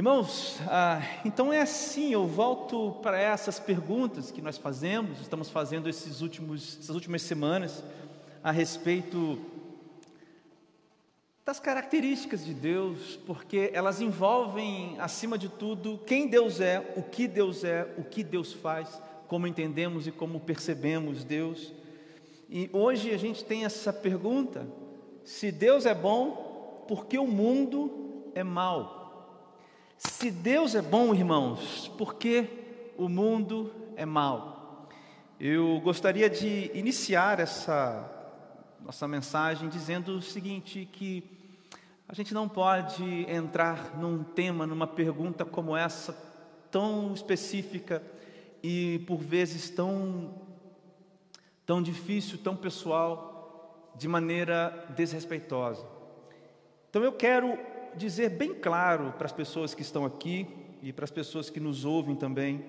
Irmãos, ah, então é assim, eu volto para essas perguntas que nós fazemos, estamos fazendo esses últimos, essas últimas semanas a respeito das características de Deus, porque elas envolvem, acima de tudo, quem Deus é, o que Deus é, o que Deus faz, como entendemos e como percebemos Deus. E hoje a gente tem essa pergunta: se Deus é bom, por que o mundo é mau? Se Deus é bom, irmãos, por que o mundo é mau? Eu gostaria de iniciar essa nossa mensagem dizendo o seguinte: que a gente não pode entrar num tema, numa pergunta como essa, tão específica e por vezes tão, tão difícil, tão pessoal, de maneira desrespeitosa. Então eu quero dizer bem claro para as pessoas que estão aqui e para as pessoas que nos ouvem também,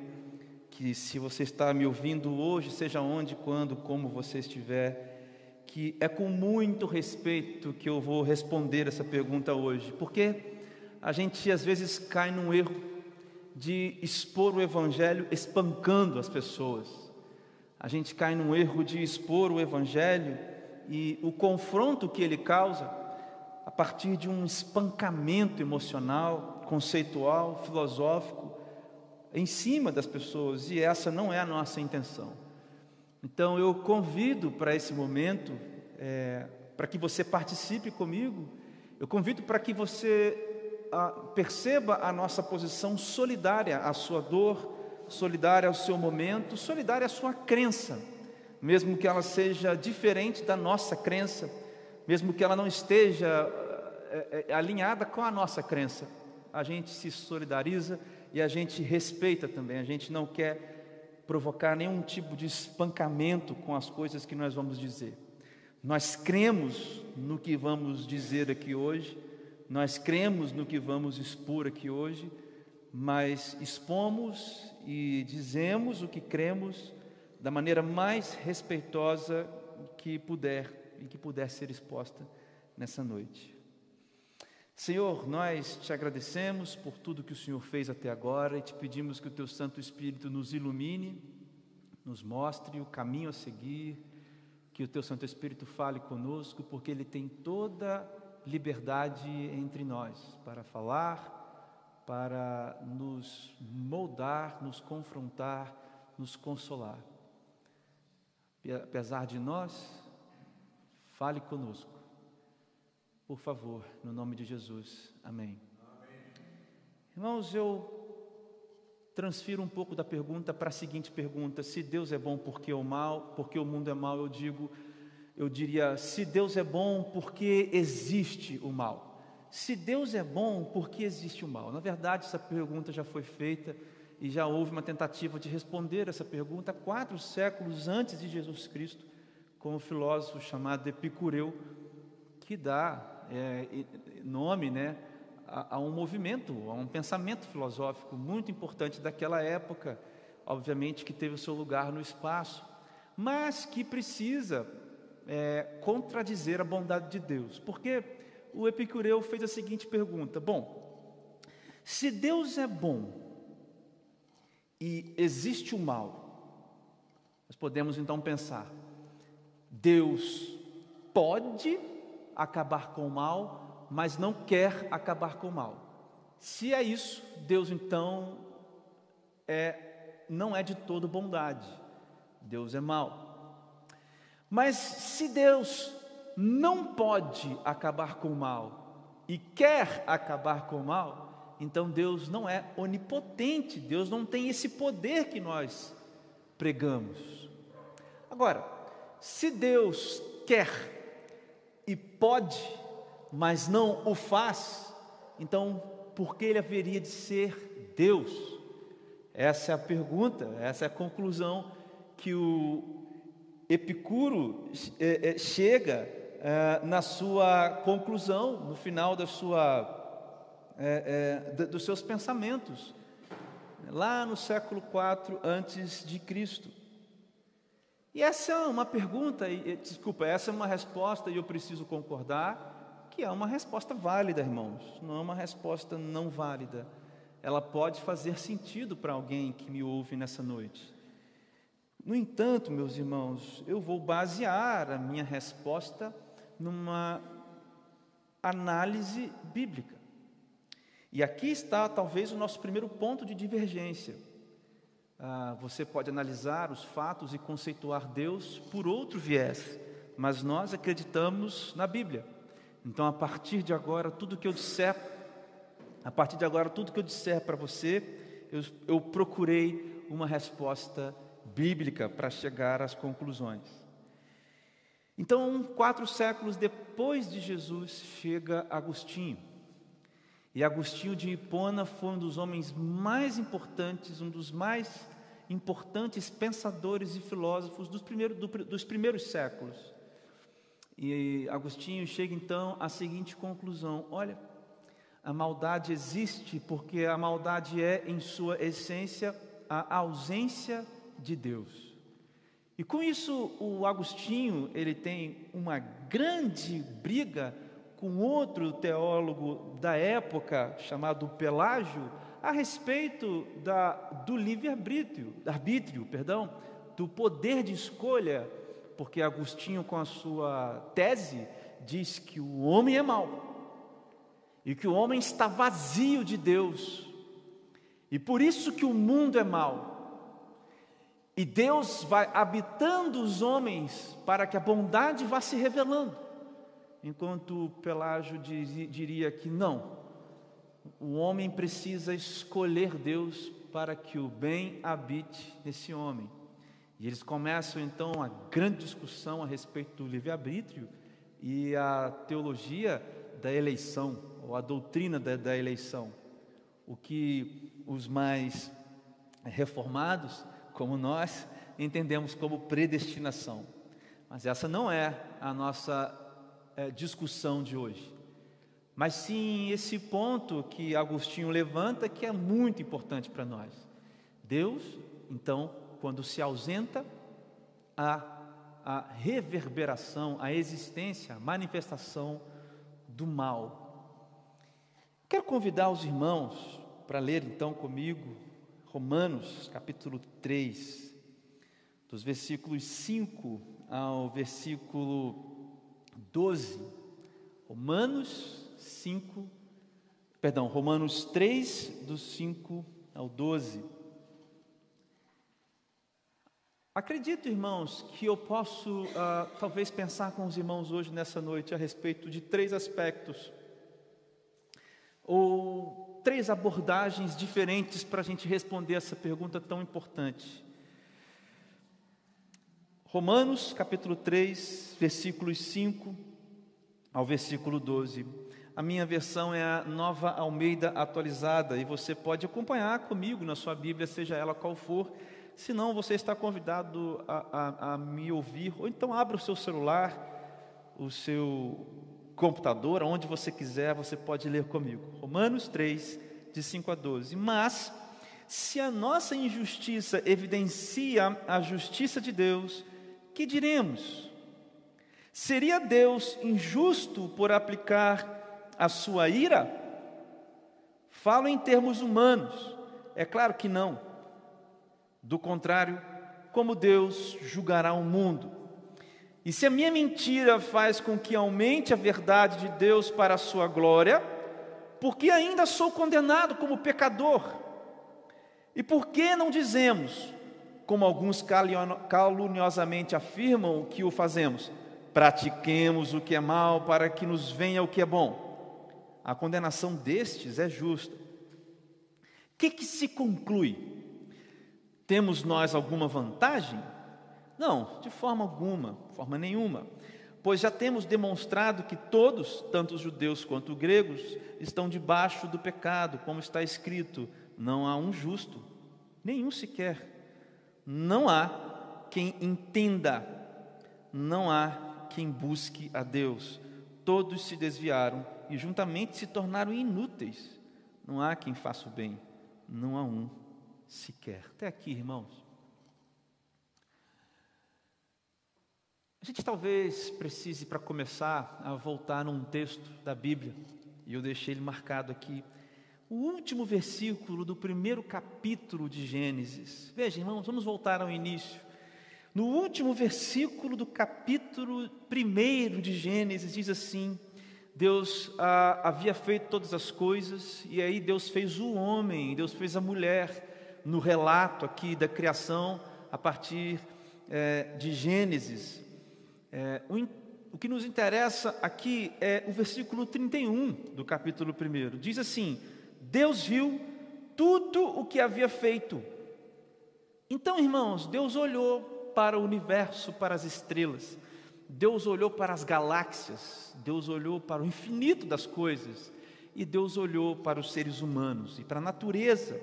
que se você está me ouvindo hoje, seja onde, quando, como você estiver, que é com muito respeito que eu vou responder essa pergunta hoje, porque a gente às vezes cai num erro de expor o Evangelho espancando as pessoas. A gente cai num erro de expor o Evangelho e o confronto que ele causa a partir de um espancamento emocional, conceitual, filosófico, em cima das pessoas, e essa não é a nossa intenção. Então eu convido para esse momento, é, para que você participe comigo, eu convido para que você a, perceba a nossa posição solidária à sua dor, solidária ao seu momento, solidária à sua crença, mesmo que ela seja diferente da nossa crença mesmo que ela não esteja é, é, alinhada com a nossa crença, a gente se solidariza e a gente respeita também, a gente não quer provocar nenhum tipo de espancamento com as coisas que nós vamos dizer. Nós cremos no que vamos dizer aqui hoje, nós cremos no que vamos expor aqui hoje, mas expomos e dizemos o que cremos da maneira mais respeitosa que puder e que puder ser exposta nessa noite. Senhor, nós te agradecemos por tudo que o Senhor fez até agora e te pedimos que o teu Santo Espírito nos ilumine, nos mostre o caminho a seguir, que o teu Santo Espírito fale conosco, porque ele tem toda liberdade entre nós para falar, para nos moldar, nos confrontar, nos consolar. Apesar de nós, Fale conosco. Por favor, no nome de Jesus. Amém. Amém. Irmãos, eu transfiro um pouco da pergunta para a seguinte pergunta: se Deus é bom, por que o mal? Porque o mundo é mal? Eu digo, eu diria, se Deus é bom, por que existe o mal? Se Deus é bom, por que existe o mal? Na verdade, essa pergunta já foi feita e já houve uma tentativa de responder essa pergunta quatro séculos antes de Jesus Cristo com um filósofo chamado Epicureu, que dá é, nome né, a, a, um movimento, a um pensamento filosófico muito importante daquela época, obviamente que teve o seu lugar no espaço, mas que precisa é, contradizer a bondade de Deus, porque o Epicureu fez a seguinte pergunta: bom, se Deus é bom e existe o mal, nós podemos então pensar, Deus pode acabar com o mal, mas não quer acabar com o mal. Se é isso, Deus então é, não é de todo bondade. Deus é mal. Mas se Deus não pode acabar com o mal e quer acabar com o mal, então Deus não é onipotente, Deus não tem esse poder que nós pregamos. Agora, se Deus quer e pode, mas não o faz, então por que ele haveria de ser Deus? Essa é a pergunta, essa é a conclusão que o Epicuro é, é, chega é, na sua conclusão, no final da sua, dos seus pensamentos, lá no século IV antes de Cristo. E essa é uma pergunta, e, desculpa, essa é uma resposta, e eu preciso concordar, que é uma resposta válida, irmãos, não é uma resposta não válida. ela pode fazer sentido para alguém que me ouve nessa noite. No entanto, meus irmãos, eu vou basear a minha resposta numa análise bíblica. E aqui está talvez o nosso primeiro ponto de divergência. Ah, você pode analisar os fatos e conceituar Deus por outro viés, mas nós acreditamos na Bíblia. Então, a partir de agora, tudo que eu disser, a partir de agora, tudo que eu disser para você, eu, eu procurei uma resposta bíblica para chegar às conclusões. Então, quatro séculos depois de Jesus, chega Agostinho. E Agostinho de Hipona foi um dos homens mais importantes, um dos mais importantes pensadores e filósofos dos primeiros, do, dos primeiros séculos. E Agostinho chega então à seguinte conclusão: olha, a maldade existe porque a maldade é, em sua essência, a ausência de Deus. E com isso, o Agostinho ele tem uma grande briga com outro teólogo da época chamado Pelágio a respeito da, do livre-arbítrio, arbítrio, perdão, do poder de escolha, porque Agostinho, com a sua tese, diz que o homem é mau e que o homem está vazio de Deus, e por isso que o mundo é mau. E Deus vai habitando os homens para que a bondade vá se revelando. Enquanto Pelágio diria que não, o homem precisa escolher Deus para que o bem habite nesse homem. E eles começam então a grande discussão a respeito do livre-arbítrio e a teologia da eleição, ou a doutrina da, da eleição. O que os mais reformados, como nós, entendemos como predestinação. Mas essa não é a nossa é, discussão de hoje mas sim esse ponto que Agostinho levanta que é muito importante para nós. Deus, então, quando se ausenta, a, a reverberação, a existência, a manifestação do mal. Quero convidar os irmãos para ler então comigo Romanos capítulo 3, dos versículos 5 ao versículo 12. Romanos 5, perdão, Romanos 3, do 5 ao 12. Acredito, irmãos, que eu posso uh, talvez pensar com os irmãos hoje nessa noite a respeito de três aspectos, ou três abordagens diferentes para a gente responder essa pergunta tão importante. Romanos capítulo 3, versículos 5 ao versículo 12. A minha versão é a nova Almeida atualizada e você pode acompanhar comigo na sua Bíblia, seja ela qual for. Se não, você está convidado a, a, a me ouvir, ou então abra o seu celular, o seu computador, onde você quiser, você pode ler comigo. Romanos 3, de 5 a 12. Mas, se a nossa injustiça evidencia a justiça de Deus, que diremos? Seria Deus injusto por aplicar a sua ira? Falo em termos humanos. É claro que não. Do contrário, como Deus julgará o mundo? E se a minha mentira faz com que aumente a verdade de Deus para a sua glória, por que ainda sou condenado como pecador? E por que não dizemos, como alguns caluniosamente afirmam que o fazemos, pratiquemos o que é mal para que nos venha o que é bom? A condenação destes é justa. O que, que se conclui? Temos nós alguma vantagem? Não, de forma alguma, forma nenhuma, pois já temos demonstrado que todos, tanto os judeus quanto os gregos, estão debaixo do pecado, como está escrito: não há um justo, nenhum sequer. Não há quem entenda, não há quem busque a Deus. Todos se desviaram e juntamente se tornaram inúteis. Não há quem faça o bem, não há um sequer. Até aqui, irmãos. A gente talvez precise, para começar, a voltar num texto da Bíblia, e eu deixei ele marcado aqui, o último versículo do primeiro capítulo de Gênesis. Veja, irmãos, vamos voltar ao início. No último versículo do capítulo primeiro de Gênesis, diz assim: Deus ah, havia feito todas as coisas, e aí Deus fez o homem, Deus fez a mulher, no relato aqui da criação, a partir é, de Gênesis. É, o, o que nos interessa aqui é o versículo 31 do capítulo 1. Diz assim: Deus viu tudo o que havia feito. Então, irmãos, Deus olhou para o universo, para as estrelas, Deus olhou para as galáxias, Deus olhou para o infinito das coisas, e Deus olhou para os seres humanos e para a natureza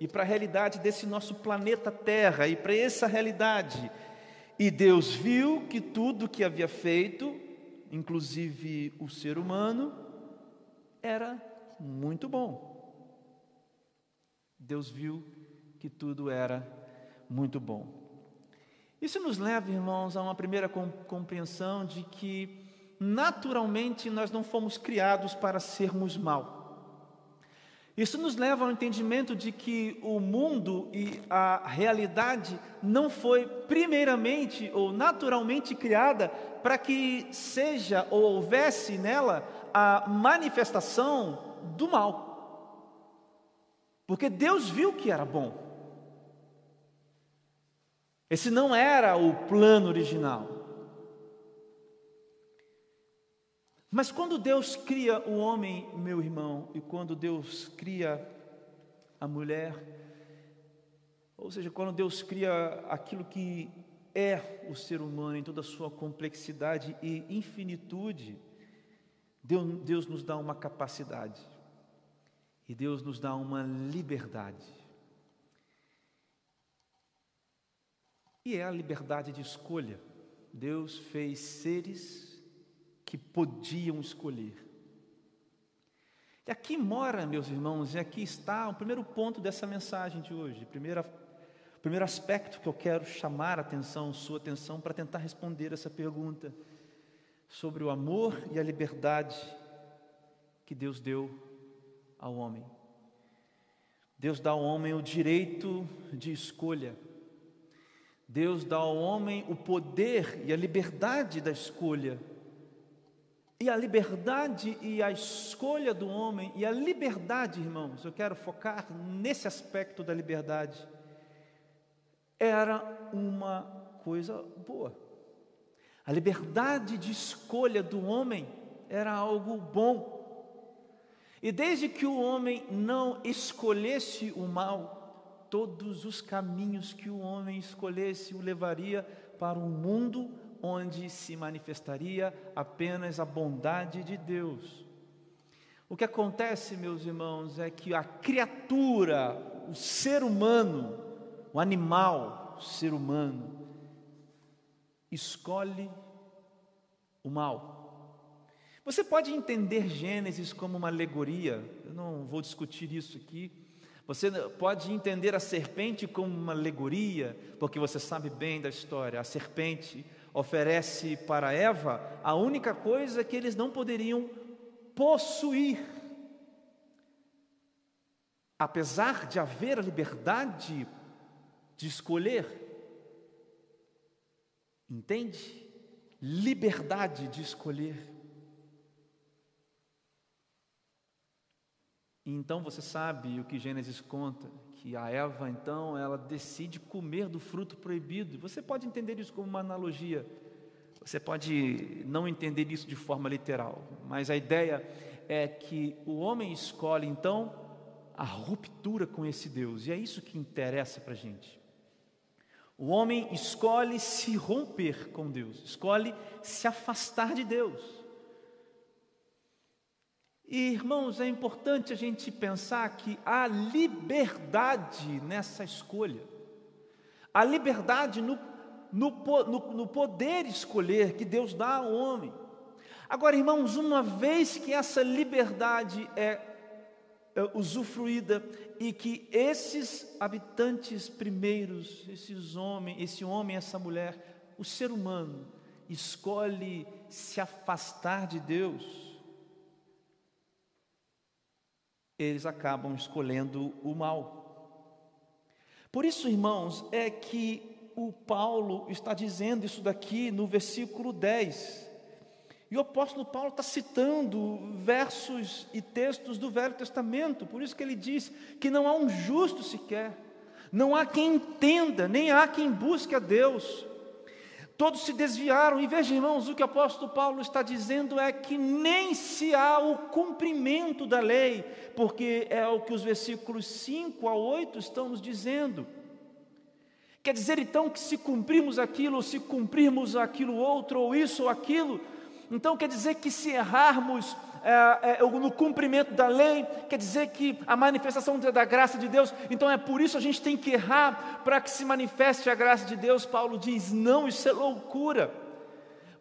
e para a realidade desse nosso planeta Terra e para essa realidade. E Deus viu que tudo que havia feito, inclusive o ser humano, era muito bom. Deus viu que tudo era muito bom. Isso nos leva, irmãos, a uma primeira compreensão de que, naturalmente, nós não fomos criados para sermos mal. Isso nos leva ao entendimento de que o mundo e a realidade não foi primeiramente ou naturalmente criada para que seja ou houvesse nela a manifestação do mal. Porque Deus viu que era bom. Esse não era o plano original. Mas quando Deus cria o homem, meu irmão, e quando Deus cria a mulher, ou seja, quando Deus cria aquilo que é o ser humano em toda a sua complexidade e infinitude, Deus, Deus nos dá uma capacidade. E Deus nos dá uma liberdade. E é a liberdade de escolha. Deus fez seres que podiam escolher. E aqui mora, meus irmãos, e aqui está o primeiro ponto dessa mensagem de hoje. O primeiro aspecto que eu quero chamar a atenção, sua atenção, para tentar responder essa pergunta sobre o amor e a liberdade que Deus deu ao homem. Deus dá ao homem o direito de escolha. Deus dá ao homem o poder e a liberdade da escolha. E a liberdade e a escolha do homem, e a liberdade, irmãos, eu quero focar nesse aspecto da liberdade, era uma coisa boa. A liberdade de escolha do homem era algo bom. E desde que o homem não escolhesse o mal, todos os caminhos que o homem escolhesse o levaria para um mundo onde se manifestaria apenas a bondade de Deus. O que acontece, meus irmãos, é que a criatura, o ser humano, o animal, o ser humano, escolhe o mal. Você pode entender Gênesis como uma alegoria, eu não vou discutir isso aqui. Você pode entender a serpente como uma alegoria, porque você sabe bem da história. A serpente oferece para Eva a única coisa que eles não poderiam possuir. Apesar de haver a liberdade de escolher, entende? Liberdade de escolher. E então você sabe o que Gênesis conta, que a Eva então ela decide comer do fruto proibido. Você pode entender isso como uma analogia. Você pode não entender isso de forma literal, mas a ideia é que o homem escolhe então a ruptura com esse Deus, e é isso que interessa para a gente. O homem escolhe se romper com Deus, escolhe se afastar de Deus. E, irmãos, é importante a gente pensar que há liberdade nessa escolha, há liberdade no, no, no, no poder escolher que Deus dá ao homem. Agora, irmãos, uma vez que essa liberdade é, é usufruída e que esses habitantes primeiros, esses homens, esse homem, essa mulher, o ser humano, escolhe se afastar de Deus, eles acabam escolhendo o mal. Por isso, irmãos, é que o Paulo está dizendo isso daqui no versículo 10. E o apóstolo Paulo está citando versos e textos do Velho Testamento, por isso que ele diz que não há um justo sequer, não há quem entenda, nem há quem busque a Deus. Todos se desviaram, e veja, irmãos, o que o apóstolo Paulo está dizendo é que nem se há o cumprimento da lei, porque é o que os versículos 5 a 8 estão nos dizendo. Quer dizer então que se cumprirmos aquilo, ou se cumprirmos aquilo outro, ou isso ou aquilo, então quer dizer que se errarmos é, é, no cumprimento da lei, quer dizer que a manifestação da graça de Deus, então é por isso a gente tem que errar para que se manifeste a graça de Deus. Paulo diz: não, isso é loucura,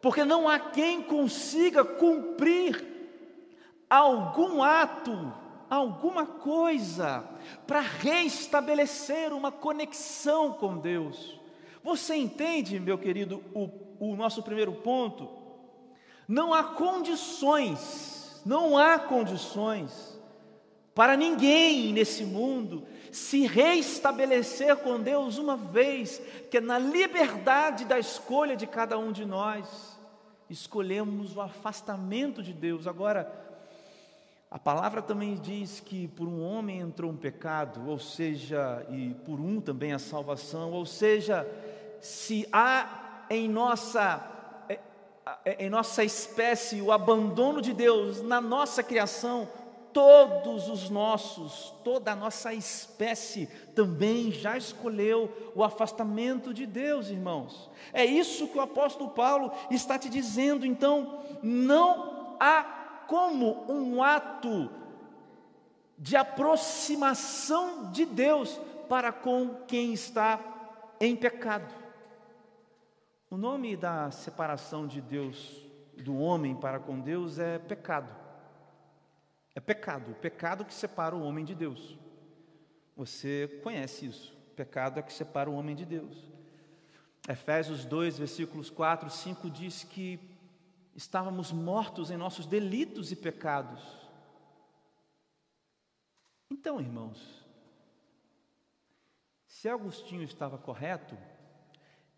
porque não há quem consiga cumprir algum ato, alguma coisa, para restabelecer uma conexão com Deus. Você entende, meu querido, o, o nosso primeiro ponto? Não há condições, não há condições para ninguém nesse mundo se reestabelecer com Deus uma vez que na liberdade da escolha de cada um de nós escolhemos o afastamento de Deus. Agora, a palavra também diz que por um homem entrou um pecado, ou seja, e por um também a salvação, ou seja, se há em nossa em nossa espécie o abandono de Deus na nossa criação, todos os nossos, toda a nossa espécie também já escolheu o afastamento de Deus, irmãos. É isso que o apóstolo Paulo está te dizendo. Então, não há como um ato de aproximação de Deus para com quem está em pecado. O nome da separação de Deus, do homem para com Deus, é pecado. É pecado, o pecado que separa o homem de Deus. Você conhece isso. O pecado é que separa o homem de Deus. Efésios 2, versículos 4 e 5 diz que estávamos mortos em nossos delitos e pecados. Então, irmãos, se Agostinho estava correto,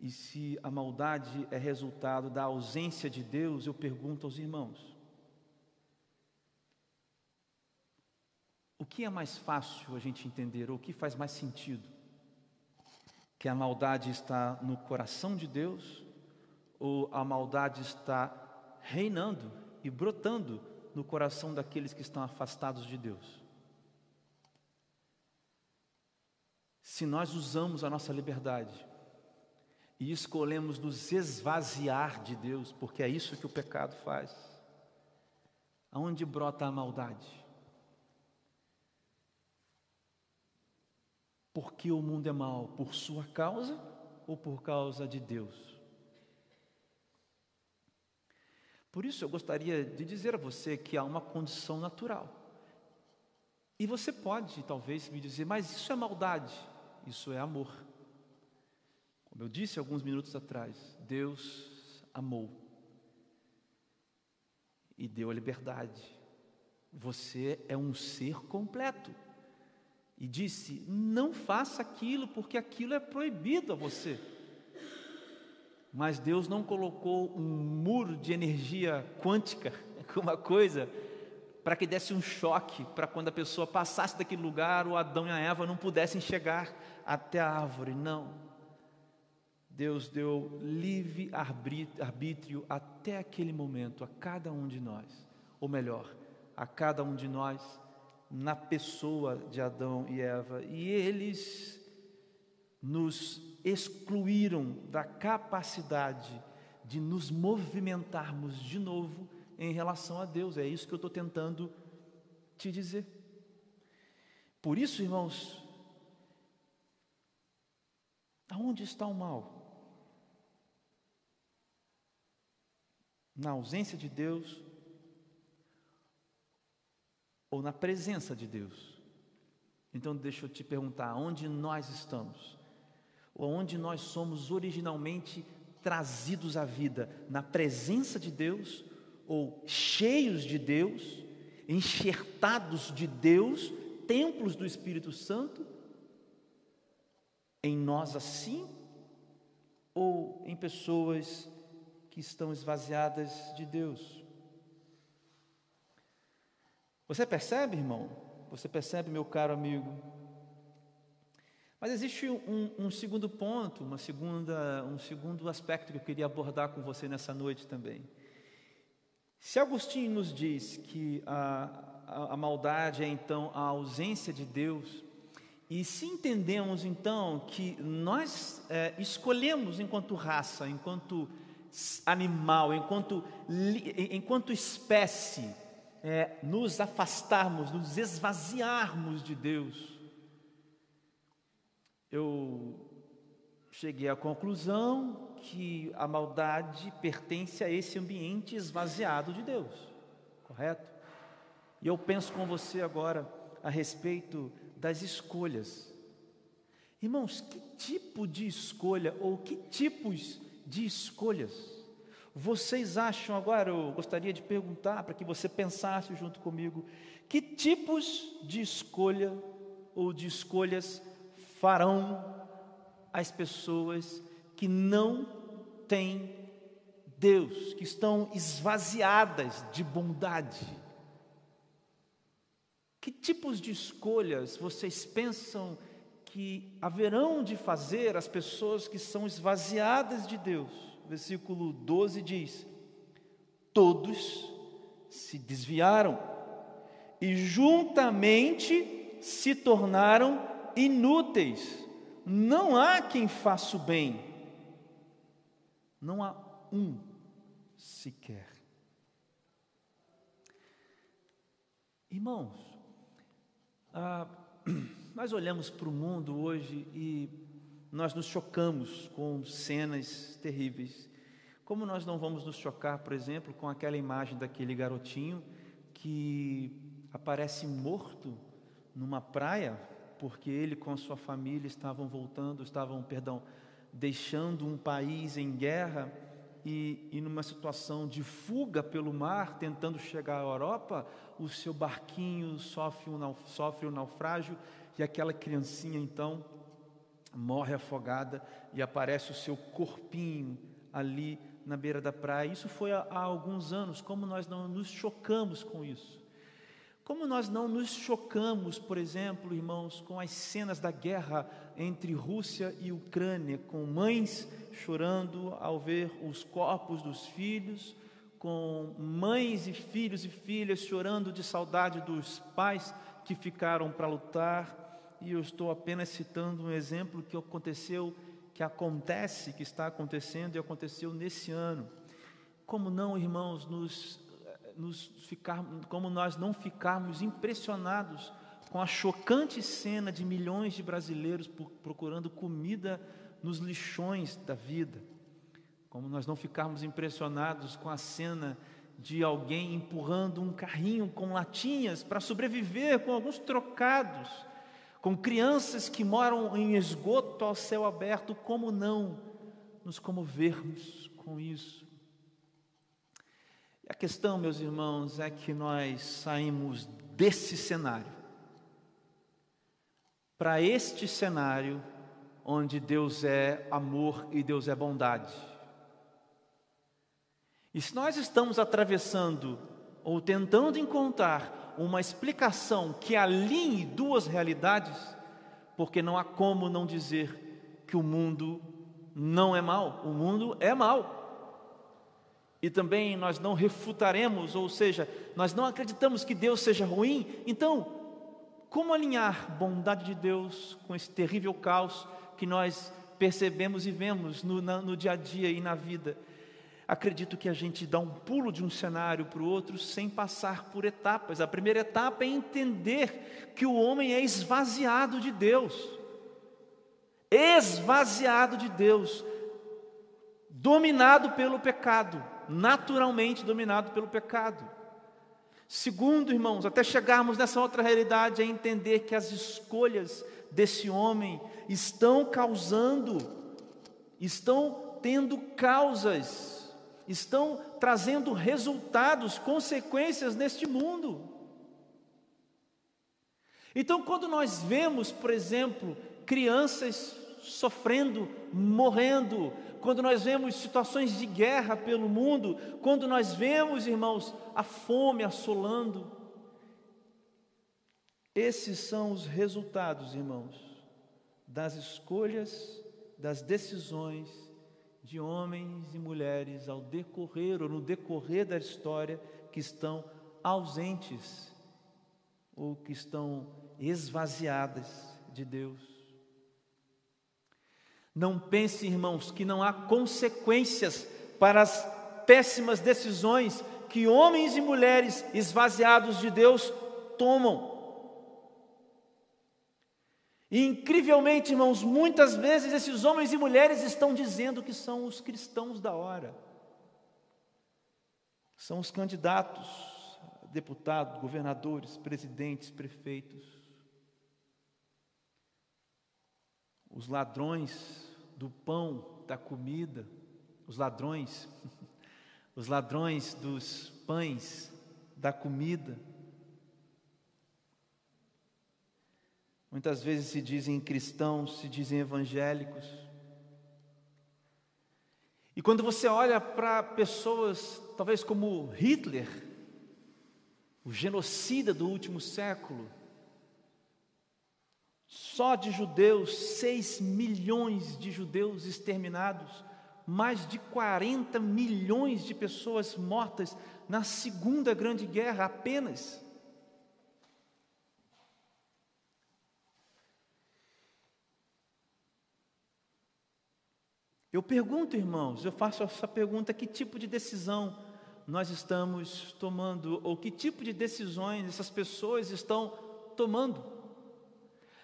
e se a maldade é resultado da ausência de Deus, eu pergunto aos irmãos: o que é mais fácil a gente entender, ou o que faz mais sentido? Que a maldade está no coração de Deus, ou a maldade está reinando e brotando no coração daqueles que estão afastados de Deus? Se nós usamos a nossa liberdade e escolhemos nos esvaziar de Deus, porque é isso que o pecado faz. Aonde brota a maldade? Porque o mundo é mau? Por sua causa ou por causa de Deus? Por isso eu gostaria de dizer a você que há uma condição natural. E você pode talvez me dizer, mas isso é maldade, isso é amor. Como eu disse alguns minutos atrás, Deus amou e deu a liberdade. Você é um ser completo. E disse: não faça aquilo, porque aquilo é proibido a você. Mas Deus não colocou um muro de energia quântica, uma coisa, para que desse um choque, para quando a pessoa passasse daquele lugar, o Adão e a Eva não pudessem chegar até a árvore. Não. Deus deu livre arbítrio até aquele momento a cada um de nós, ou melhor, a cada um de nós na pessoa de Adão e Eva, e eles nos excluíram da capacidade de nos movimentarmos de novo em relação a Deus. É isso que eu estou tentando te dizer. Por isso, irmãos, aonde está o mal? Na ausência de Deus ou na presença de Deus. Então, deixa eu te perguntar: onde nós estamos? Ou onde nós somos originalmente trazidos à vida? Na presença de Deus ou cheios de Deus enxertados de Deus, templos do Espírito Santo, em nós assim, ou em pessoas que estão esvaziadas de Deus? Você percebe, irmão? Você percebe, meu caro amigo? Mas existe um, um, segundo ponto, uma segunda, um segundo aspecto que eu queria abordar com você nessa noite também. Se Agostinho nos diz que a, a, a maldade é então a ausência de Deus, e se entendemos então que nós é, escolhemos enquanto raça, enquanto animal, enquanto, enquanto espécie, é, nos afastarmos, nos esvaziarmos de Deus, eu cheguei à conclusão que a maldade pertence a esse ambiente esvaziado de Deus, correto? E eu penso com você agora a respeito das escolhas. Irmãos, que tipo de escolha ou que tipos de escolhas vocês acham agora? Eu gostaria de perguntar para que você pensasse junto comigo: que tipos de escolha ou de escolhas farão as pessoas que não têm Deus, que estão esvaziadas de bondade. Que tipos de escolhas vocês pensam que haverão de fazer as pessoas que são esvaziadas de Deus? Versículo 12 diz: Todos se desviaram e juntamente se tornaram inúteis. Não há quem faça o bem. Não há um sequer. Irmãos, ah, nós olhamos para o mundo hoje e nós nos chocamos com cenas terríveis. Como nós não vamos nos chocar, por exemplo, com aquela imagem daquele garotinho que aparece morto numa praia porque ele com a sua família estavam voltando, estavam, perdão, deixando um país em guerra e, e numa situação de fuga pelo mar, tentando chegar à Europa, o seu barquinho sofre um, sofre um naufrágio e aquela criancinha então morre afogada e aparece o seu corpinho ali na beira da praia. Isso foi há, há alguns anos, como nós não nos chocamos com isso? Como nós não nos chocamos, por exemplo, irmãos, com as cenas da guerra entre Rússia e Ucrânia, com mães chorando ao ver os corpos dos filhos, com mães e filhos e filhas chorando de saudade dos pais que ficaram para lutar, e eu estou apenas citando um exemplo que aconteceu, que acontece, que está acontecendo e aconteceu nesse ano. Como não, irmãos, nos nos ficar, como nós não ficarmos impressionados com a chocante cena de milhões de brasileiros procurando comida nos lixões da vida, como nós não ficarmos impressionados com a cena de alguém empurrando um carrinho com latinhas para sobreviver com alguns trocados, com crianças que moram em esgoto ao céu aberto, como não nos comovermos com isso? E a questão, meus irmãos, é que nós saímos desse cenário para este cenário onde Deus é amor e Deus é bondade. E se nós estamos atravessando ou tentando encontrar uma explicação que alinhe duas realidades, porque não há como não dizer que o mundo não é mal, o mundo é mal. E também nós não refutaremos, ou seja, nós não acreditamos que Deus seja ruim. Então, como alinhar bondade de Deus com esse terrível caos que nós percebemos e vemos no, no dia a dia e na vida? Acredito que a gente dá um pulo de um cenário para o outro sem passar por etapas. A primeira etapa é entender que o homem é esvaziado de Deus. Esvaziado de Deus, dominado pelo pecado naturalmente dominado pelo pecado. Segundo, irmãos, até chegarmos nessa outra realidade, é entender que as escolhas desse homem estão causando, estão tendo causas, estão trazendo resultados, consequências neste mundo. Então, quando nós vemos, por exemplo, crianças sofrendo, morrendo, quando nós vemos situações de guerra pelo mundo, quando nós vemos, irmãos, a fome assolando, esses são os resultados, irmãos, das escolhas, das decisões de homens e mulheres ao decorrer ou no decorrer da história que estão ausentes ou que estão esvaziadas de Deus. Não pense, irmãos, que não há consequências para as péssimas decisões que homens e mulheres esvaziados de Deus tomam. E incrivelmente, irmãos, muitas vezes esses homens e mulheres estão dizendo que são os cristãos da hora. São os candidatos, deputados, governadores, presidentes, prefeitos. Os ladrões do pão, da comida, os ladrões, os ladrões dos pães, da comida. Muitas vezes se dizem cristãos, se dizem evangélicos. E quando você olha para pessoas, talvez como Hitler, o genocida do último século, só de judeus, 6 milhões de judeus exterminados, mais de 40 milhões de pessoas mortas na Segunda Grande Guerra apenas. Eu pergunto, irmãos, eu faço essa pergunta: que tipo de decisão nós estamos tomando, ou que tipo de decisões essas pessoas estão tomando?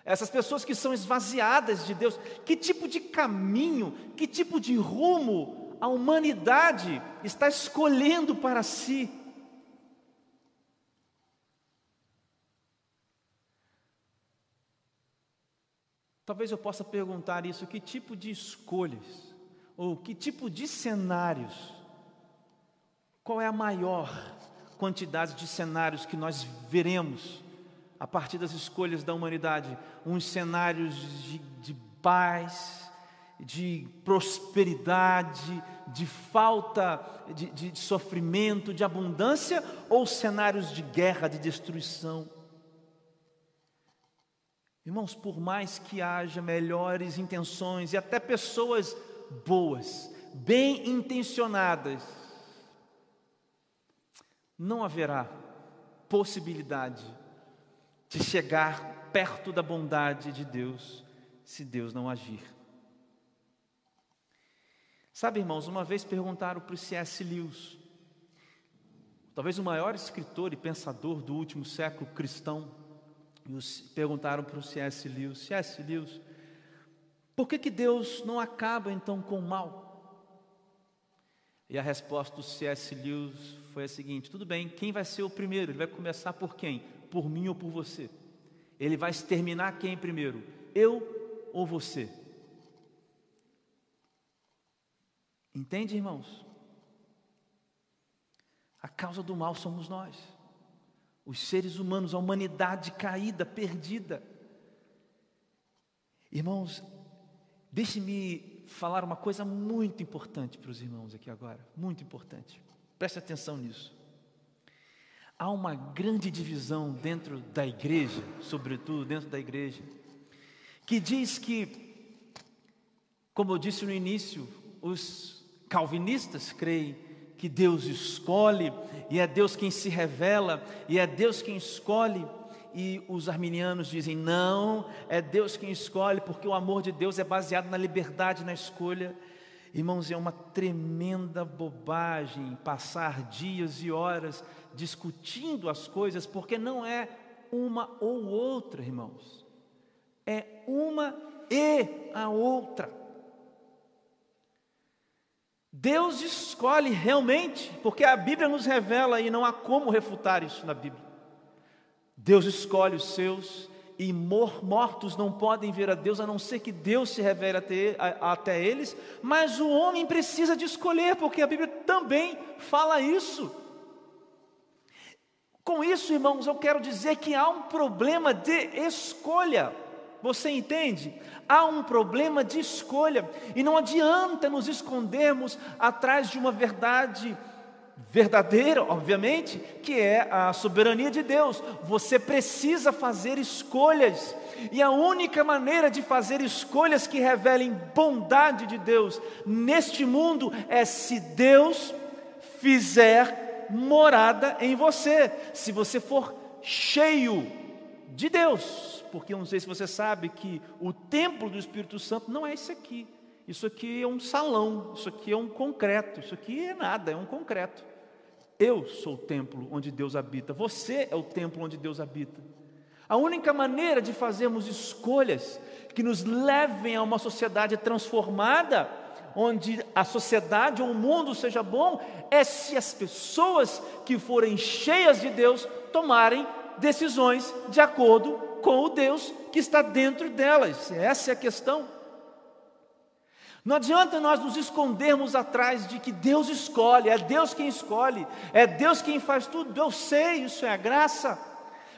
Essas pessoas que são esvaziadas de Deus, que tipo de caminho, que tipo de rumo a humanidade está escolhendo para si? Talvez eu possa perguntar isso: que tipo de escolhas ou que tipo de cenários? Qual é a maior quantidade de cenários que nós veremos a partir das escolhas da humanidade? Uns cenários de, de paz, de prosperidade, de falta de, de, sofrimento, de abundância, ou cenários de guerra, de destruição? Irmãos, por mais que haja melhores intenções e até pessoas boas, bem intencionadas, não haverá possibilidade de chegar perto da bondade de Deus se Deus não agir. Sabe, irmãos, uma vez perguntaram para o C.S. Lewis, talvez o maior escritor e pensador do último século cristão, e perguntaram para o C.S. Lewis: C.S. Lewis, por que, que Deus não acaba então com o mal? E a resposta do C.S. Lewis foi a seguinte: tudo bem, quem vai ser o primeiro? Ele vai começar por quem? Por mim ou por você? Ele vai exterminar quem primeiro? Eu ou você? Entende, irmãos? A causa do mal somos nós, os seres humanos, a humanidade caída, perdida. Irmãos, Deixe-me falar uma coisa muito importante para os irmãos aqui agora, muito importante. Preste atenção nisso. Há uma grande divisão dentro da igreja, sobretudo dentro da igreja, que diz que, como eu disse no início, os calvinistas creem que Deus escolhe, e é Deus quem se revela, e é Deus quem escolhe e os arminianos dizem: não, é Deus quem escolhe, porque o amor de Deus é baseado na liberdade, na escolha. Irmãos, é uma tremenda bobagem passar dias e horas discutindo as coisas, porque não é uma ou outra, irmãos, é uma e a outra. Deus escolhe realmente, porque a Bíblia nos revela e não há como refutar isso na Bíblia. Deus escolhe os seus e mortos não podem ver a Deus a não ser que Deus se revele até, até eles, mas o homem precisa de escolher, porque a Bíblia também fala isso. Com isso, irmãos, eu quero dizer que há um problema de escolha. Você entende? Há um problema de escolha e não adianta nos escondermos atrás de uma verdade verdadeira, obviamente, que é a soberania de Deus. Você precisa fazer escolhas, e a única maneira de fazer escolhas que revelem bondade de Deus neste mundo é se Deus fizer morada em você, se você for cheio de Deus, porque eu não sei se você sabe que o templo do Espírito Santo não é esse aqui. Isso aqui é um salão, isso aqui é um concreto, isso aqui é nada, é um concreto. Eu sou o templo onde Deus habita, você é o templo onde Deus habita. A única maneira de fazermos escolhas que nos levem a uma sociedade transformada, onde a sociedade ou o mundo seja bom, é se as pessoas que forem cheias de Deus tomarem decisões de acordo com o Deus que está dentro delas. Essa é a questão. Não adianta nós nos escondermos atrás de que Deus escolhe, é Deus quem escolhe, é Deus quem faz tudo. Eu sei, isso é a graça.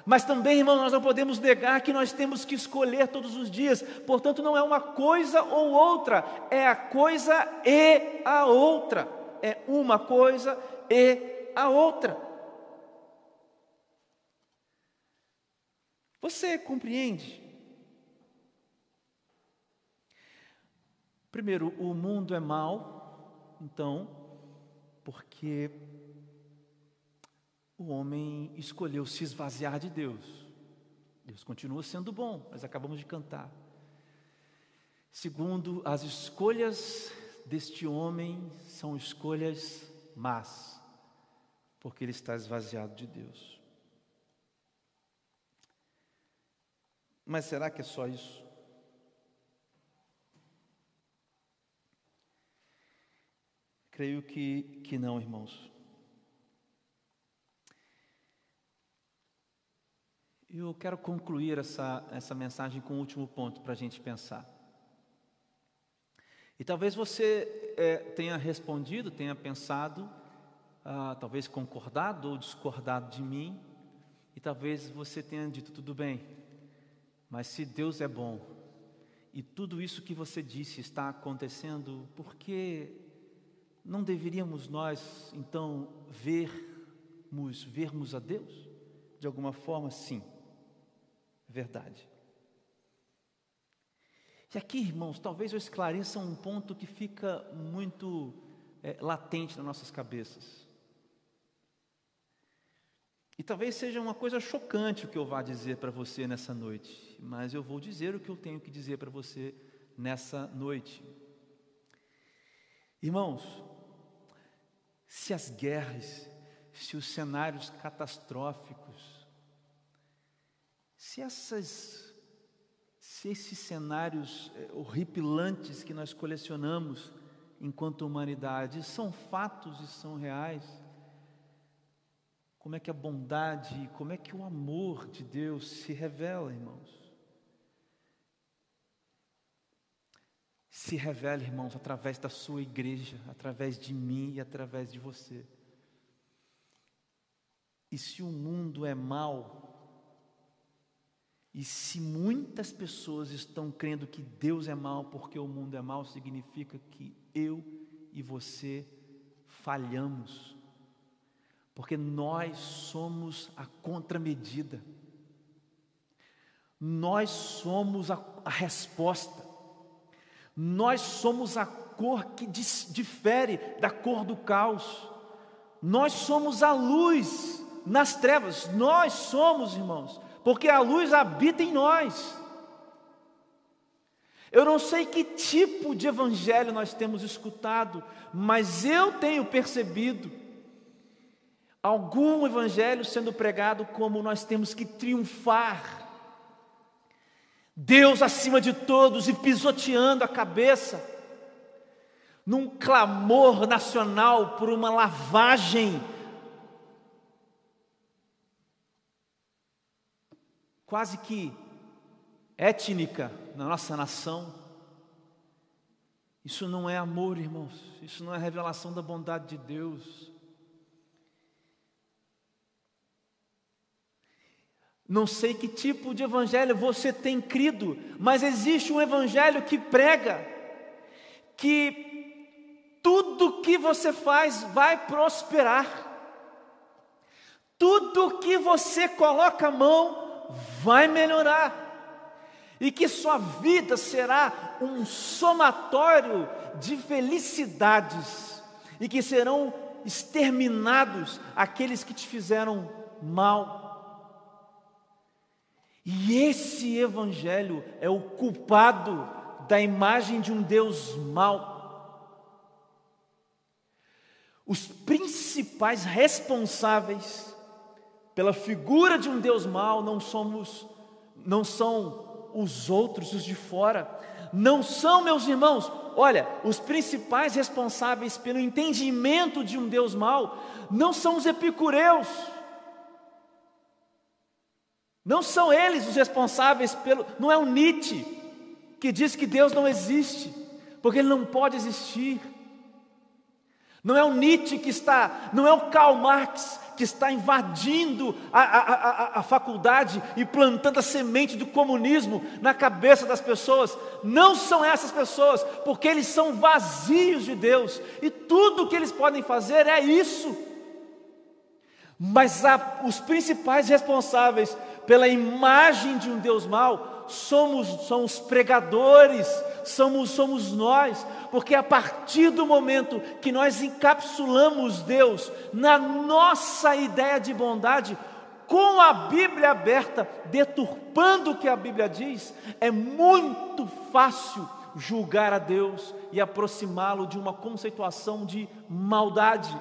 Mas também, irmão, nós não podemos negar que nós temos que escolher todos os dias. Portanto, não é uma coisa ou outra, é a coisa e a outra. É uma coisa e a outra. Você compreende? Primeiro, o mundo é mau, então, porque o homem escolheu se esvaziar de Deus. Deus continua sendo bom, mas acabamos de cantar. Segundo, as escolhas deste homem são escolhas más, porque ele está esvaziado de Deus. Mas será que é só isso? Creio que, que não, irmãos. Eu quero concluir essa, essa mensagem com um último ponto para a gente pensar. E talvez você é, tenha respondido, tenha pensado, ah, talvez concordado ou discordado de mim, e talvez você tenha dito tudo bem, mas se Deus é bom e tudo isso que você disse está acontecendo, por que não deveríamos nós então vermos, vermos a Deus? De alguma forma, sim, verdade. E aqui, irmãos, talvez eu esclareça um ponto que fica muito é, latente nas nossas cabeças. E talvez seja uma coisa chocante o que eu vá dizer para você nessa noite, mas eu vou dizer o que eu tenho que dizer para você nessa noite. Irmãos, se as guerras, se os cenários catastróficos, se essas se esses cenários eh, horripilantes que nós colecionamos enquanto humanidade são fatos e são reais, como é que a bondade, como é que o amor de Deus se revela, irmãos? Se revela, irmãos, através da sua igreja, através de mim e através de você. E se o mundo é mau, e se muitas pessoas estão crendo que Deus é mau porque o mundo é mau, significa que eu e você falhamos, porque nós somos a contramedida, nós somos a, a resposta. Nós somos a cor que difere da cor do caos. Nós somos a luz nas trevas. Nós somos, irmãos, porque a luz habita em nós. Eu não sei que tipo de evangelho nós temos escutado, mas eu tenho percebido algum evangelho sendo pregado como nós temos que triunfar Deus acima de todos e pisoteando a cabeça, num clamor nacional por uma lavagem quase que étnica na nossa nação. Isso não é amor, irmãos, isso não é revelação da bondade de Deus. Não sei que tipo de evangelho você tem crido, mas existe um evangelho que prega que tudo que você faz vai prosperar. Tudo que você coloca a mão vai melhorar. E que sua vida será um somatório de felicidades e que serão exterminados aqueles que te fizeram mal. E esse evangelho é o culpado da imagem de um Deus mau. Os principais responsáveis pela figura de um Deus mau não somos não são os outros, os de fora, não são meus irmãos. Olha, os principais responsáveis pelo entendimento de um Deus mau não são os epicureus. Não são eles os responsáveis pelo. Não é o Nietzsche que diz que Deus não existe, porque ele não pode existir. Não é o Nietzsche que está, não é o Karl Marx que está invadindo a, a, a, a, faculdade e plantando a semente do comunismo na cabeça das pessoas. Não são essas pessoas, porque eles são vazios de Deus e tudo o que eles podem fazer é isso. Mas os principais responsáveis pela imagem de um Deus mau, somos, somos pregadores, somos, somos nós, porque a partir do momento que nós encapsulamos Deus na nossa ideia de bondade, com a Bíblia aberta, deturpando o que a Bíblia diz, é muito fácil julgar a Deus e aproximá-lo de uma conceituação de maldade.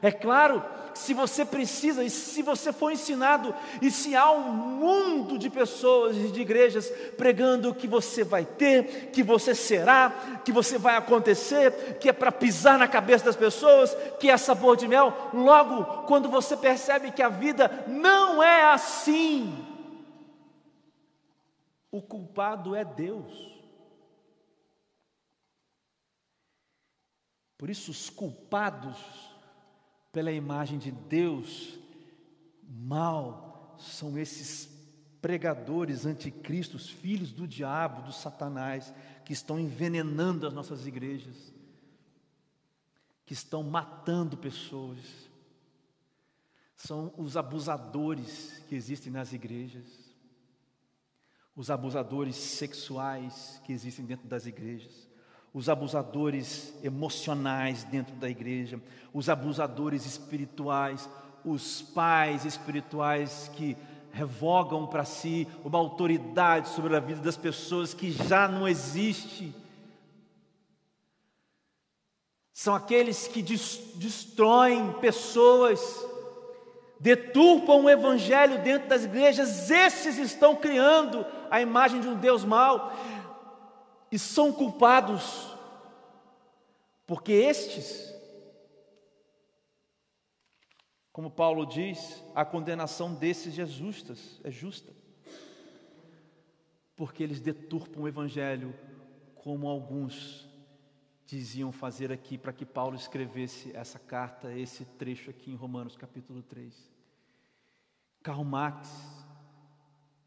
É claro se você precisa, e se você for ensinado, e se há um mundo de pessoas e de igrejas pregando que você vai ter, que você será, que você vai acontecer, que é para pisar na cabeça das pessoas, que é sabor de mel, logo quando você percebe que a vida não é assim, o culpado é Deus. Por isso, os culpados pela imagem de Deus, mal são esses pregadores anticristos, filhos do diabo, do Satanás, que estão envenenando as nossas igrejas, que estão matando pessoas. São os abusadores que existem nas igrejas, os abusadores sexuais que existem dentro das igrejas os abusadores emocionais dentro da igreja, os abusadores espirituais, os pais espirituais que revogam para si uma autoridade sobre a vida das pessoas que já não existe. São aqueles que destroem pessoas, deturpam o evangelho dentro das igrejas, esses estão criando a imagem de um Deus mau e são culpados, porque estes, como Paulo diz, a condenação desses é justa, é justa, porque eles deturpam o evangelho como alguns diziam fazer aqui para que Paulo escrevesse essa carta, esse trecho aqui em Romanos capítulo 3. Karl Marx,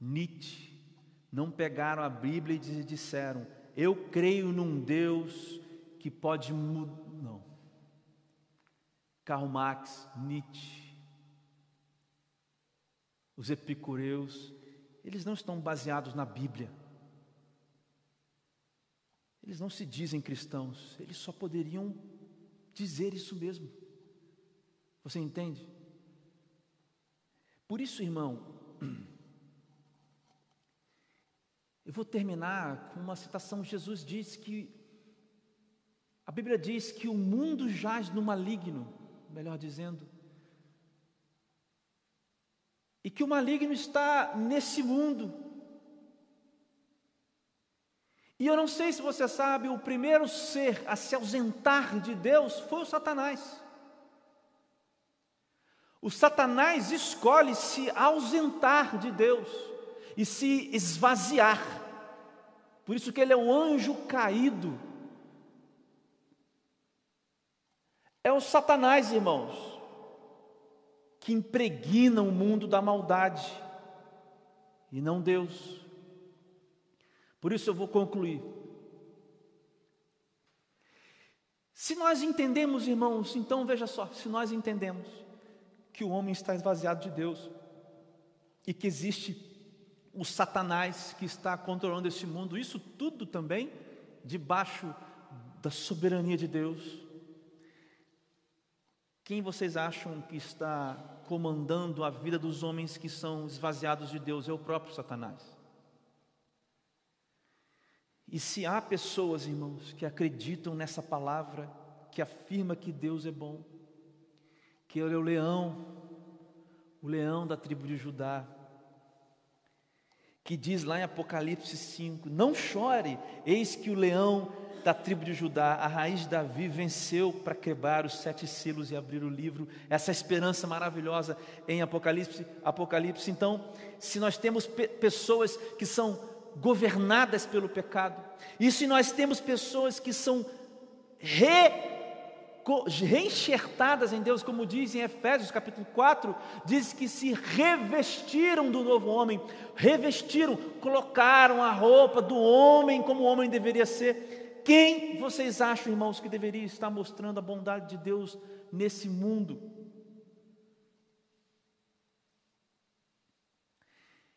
Nietzsche, não pegaram a Bíblia e disseram: eu creio num Deus que pode mudar. Não. Karl Marx, Nietzsche, os epicureus, eles não estão baseados na Bíblia. Eles não se dizem cristãos, eles só poderiam dizer isso mesmo. Você entende? Por isso, irmão, Eu vou terminar com uma citação. Jesus diz que a Bíblia diz que o mundo jaz no maligno, melhor dizendo, e que o maligno está nesse mundo. E eu não sei se você sabe, o primeiro ser a se ausentar de Deus foi o Satanás. O Satanás escolhe se ausentar de Deus e se esvaziar. Por isso que ele é o anjo caído. É o Satanás, irmãos, que impregna o mundo da maldade. e não Deus. Por isso eu vou concluir. Se nós entendemos, irmãos, então veja só, se nós entendemos que o homem está esvaziado de Deus e que existe o Satanás que está controlando esse mundo, isso tudo também debaixo da soberania de Deus. Quem vocês acham que está comandando a vida dos homens que são esvaziados de Deus? É o próprio Satanás. E se há pessoas, irmãos, que acreditam nessa palavra, que afirma que Deus é bom, que Ele é o leão, o leão da tribo de Judá, que diz lá em Apocalipse 5: Não chore, eis que o leão da tribo de Judá, a raiz de Davi, venceu para quebrar os sete selos e abrir o livro. Essa esperança maravilhosa em Apocalipse. Apocalipse. Então, se nós temos pe pessoas que são governadas pelo pecado, e se nós temos pessoas que são re reenxertadas em Deus, como diz em Efésios capítulo 4, diz que se revestiram do novo homem, revestiram, colocaram a roupa do homem como o homem deveria ser. Quem vocês acham, irmãos, que deveria estar mostrando a bondade de Deus nesse mundo?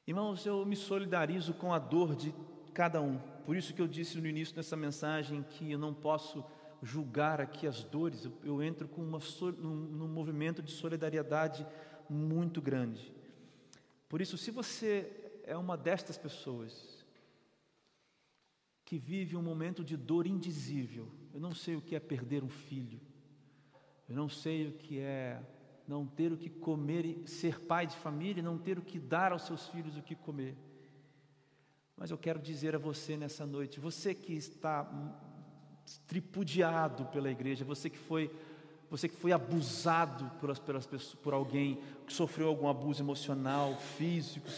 Irmãos, eu me solidarizo com a dor de cada um. Por isso que eu disse no início dessa mensagem que eu não posso julgar aqui as dores, eu, eu entro com uma, num, num movimento de solidariedade muito grande. Por isso, se você é uma destas pessoas que vive um momento de dor indizível, eu não sei o que é perder um filho, eu não sei o que é não ter o que comer e ser pai de família, não ter o que dar aos seus filhos o que comer. Mas eu quero dizer a você nessa noite, você que está tripudiado pela igreja, você que foi você que foi abusado por, pelas pessoas, por alguém que sofreu algum abuso emocional, físico,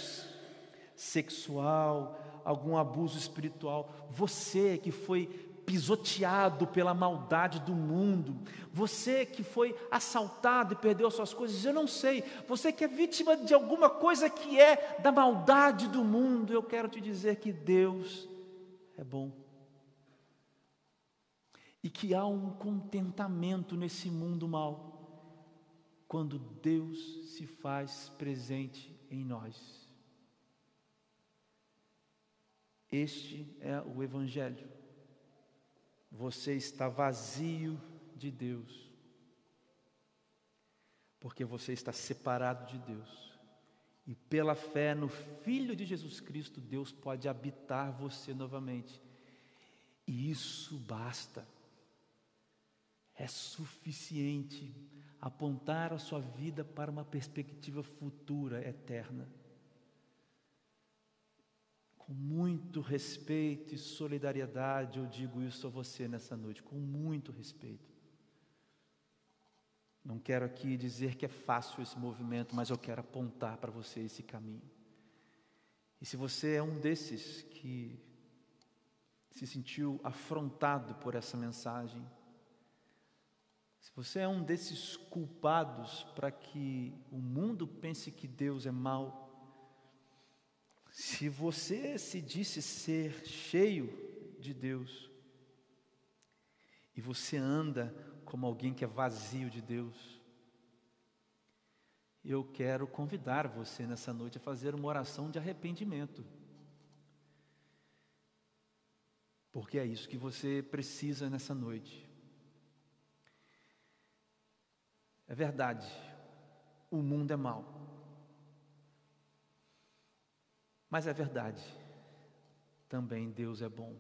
sexual, algum abuso espiritual, você que foi pisoteado pela maldade do mundo, você que foi assaltado e perdeu suas coisas, eu não sei, você que é vítima de alguma coisa que é da maldade do mundo, eu quero te dizer que Deus é bom e que há um contentamento nesse mundo mal quando Deus se faz presente em nós. Este é o Evangelho. Você está vazio de Deus, porque você está separado de Deus. E pela fé no Filho de Jesus Cristo, Deus pode habitar você novamente. E isso basta é suficiente apontar a sua vida para uma perspectiva futura, eterna. Com muito respeito e solidariedade, eu digo isso a você nessa noite, com muito respeito. Não quero aqui dizer que é fácil esse movimento, mas eu quero apontar para você esse caminho. E se você é um desses que se sentiu afrontado por essa mensagem, se você é um desses culpados para que o mundo pense que Deus é mau, se você se disse ser cheio de Deus, e você anda como alguém que é vazio de Deus, eu quero convidar você nessa noite a fazer uma oração de arrependimento. Porque é isso que você precisa nessa noite. É verdade, o mundo é mau. Mas é verdade, também Deus é bom.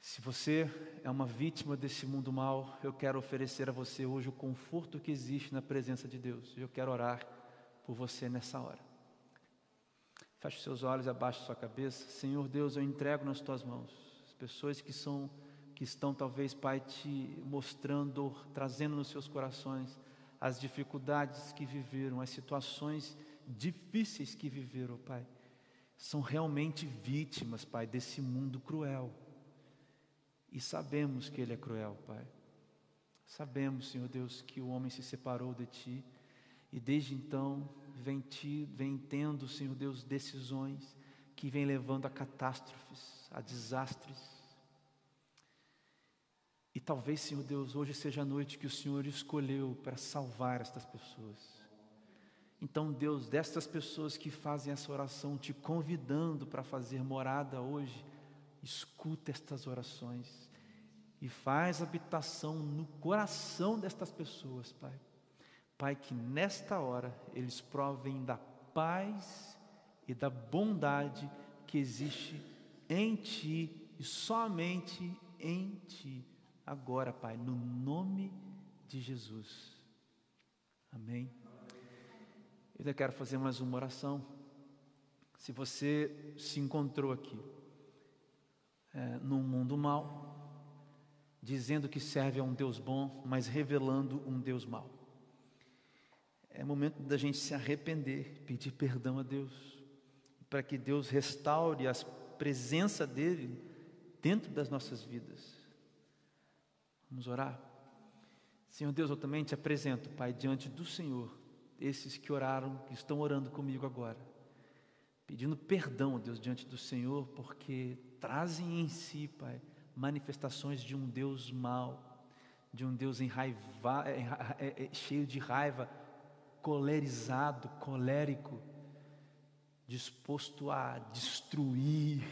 Se você é uma vítima desse mundo mal, eu quero oferecer a você hoje o conforto que existe na presença de Deus. Eu quero orar por você nessa hora. Feche seus olhos abaixe sua cabeça. Senhor Deus, eu entrego nas tuas mãos as pessoas que são que estão talvez, Pai, te mostrando, trazendo nos seus corações as dificuldades que viveram, as situações difíceis que viveram, Pai. São realmente vítimas, Pai, desse mundo cruel. E sabemos que ele é cruel, Pai. Sabemos, Senhor Deus, que o homem se separou de Ti e desde então vem, ti, vem tendo, Senhor Deus, decisões que vem levando a catástrofes, a desastres. Talvez, Senhor Deus, hoje seja a noite que o Senhor escolheu para salvar estas pessoas. Então, Deus, destas pessoas que fazem essa oração, te convidando para fazer morada hoje, escuta estas orações e faz habitação no coração destas pessoas, Pai. Pai, que nesta hora eles provem da paz e da bondade que existe em Ti e somente em Ti. Agora, Pai, no nome de Jesus. Amém. Eu quero fazer mais uma oração. Se você se encontrou aqui é, num mundo mau, dizendo que serve a um Deus bom, mas revelando um Deus mau. É momento da gente se arrepender, pedir perdão a Deus, para que Deus restaure a presença dEle dentro das nossas vidas. Vamos orar? Senhor Deus, eu também te apresento, Pai, diante do Senhor, esses que oraram, que estão orando comigo agora, pedindo perdão, Deus, diante do Senhor, porque trazem em si, Pai, manifestações de um Deus mau, de um Deus enraiva, é, é, é, cheio de raiva, colerizado, colérico, disposto a destruir.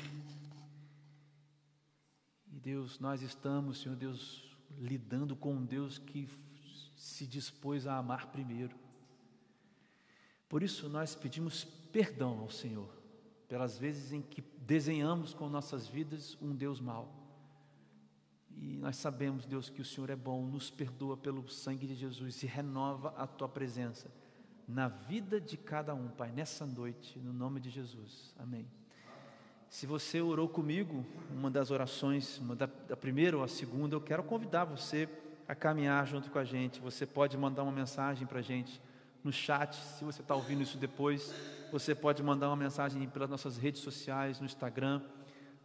E Deus, nós estamos, Senhor Deus, lidando com um Deus que se dispôs a amar primeiro. Por isso nós pedimos perdão ao Senhor, pelas vezes em que desenhamos com nossas vidas um Deus mau. E nós sabemos, Deus, que o Senhor é bom, nos perdoa pelo sangue de Jesus e renova a tua presença na vida de cada um, Pai, nessa noite, no nome de Jesus. Amém. Se você orou comigo, uma das orações, uma da, da primeira ou a segunda, eu quero convidar você a caminhar junto com a gente. Você pode mandar uma mensagem para a gente no chat, se você está ouvindo isso depois, você pode mandar uma mensagem pelas nossas redes sociais, no Instagram,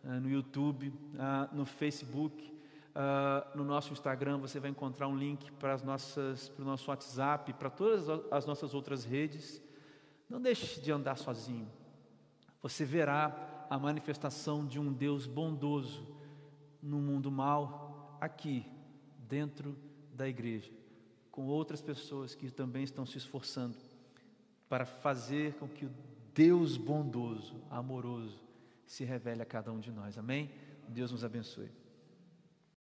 eh, no YouTube, ah, no Facebook. Uh, no nosso Instagram você vai encontrar um link para, as nossas, para o nosso WhatsApp, para todas as nossas outras redes. Não deixe de andar sozinho. Você verá a manifestação de um Deus bondoso no mundo mal, aqui, dentro da igreja, com outras pessoas que também estão se esforçando para fazer com que o Deus bondoso, amoroso, se revele a cada um de nós. Amém? Deus nos abençoe.